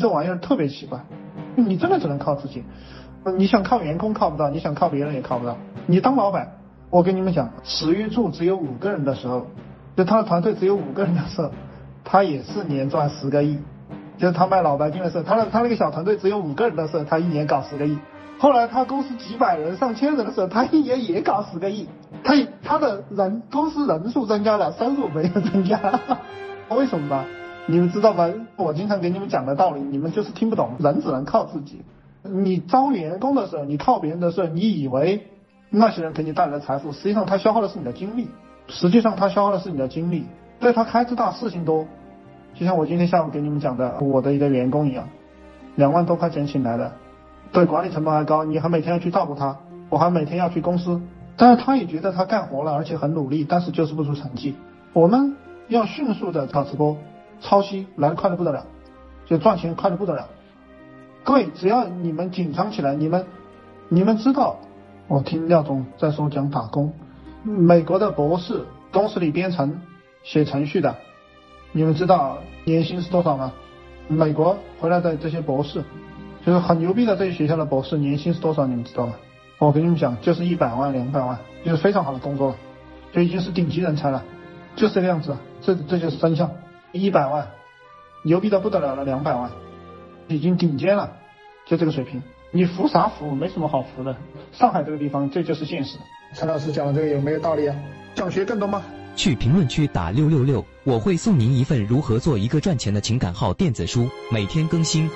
这玩意儿特别奇怪，你真的只能靠自己。你想靠员工靠不到，你想靠别人也靠不到。你当老板，我跟你们讲，史玉柱只有五个人的时候，就他的团队只有五个人的时候，他也是年赚十个亿。就是他卖脑白金的时候，他的他那个小团队只有五个人的时候，他一年搞十个亿。后来他公司几百人、上千人的时候，他一年也搞十个亿。他他的人公司人数增加了，收入没有增加，为什么呢？你们知道吗？我经常给你们讲的道理，你们就是听不懂。人只能靠自己。你招员工的时候，你靠别人的时候，你以为那些人给你带来的财富，实际上他消耗的是你的精力。实际上他消耗的是你的精力，对他开支大，事情多。就像我今天下午给你们讲的，我的一个员工一样，两万多块钱请来的，对管理成本还高，你还每天要去照顾他，我还每天要去公司，但是他也觉得他干活了，而且很努力，但是就是不出成绩。我们要迅速的搞直播，抄袭来的快的不得了，就赚钱快的不得了。各位，只要你们紧张起来，你们你们知道，我听廖总在说讲打工，美国的博士公司里编程写程序的。你们知道年薪是多少吗？美国回来的这些博士，就是很牛逼的这些学校的博士，年薪是多少？你们知道吗？我跟你们讲，就是一百万、两百万，就是非常好的工作了，就已经是顶级人才了，就是这个样子。这这就是真相。一百万，牛逼的不得了了，两百万，已经顶尖了，就这个水平。你服啥服？没什么好服的。上海这个地方，这就是现实。陈老师讲的这个有没有道理啊？想学更多吗？去评论区打六六六，我会送您一份如何做一个赚钱的情感号电子书，每天更新。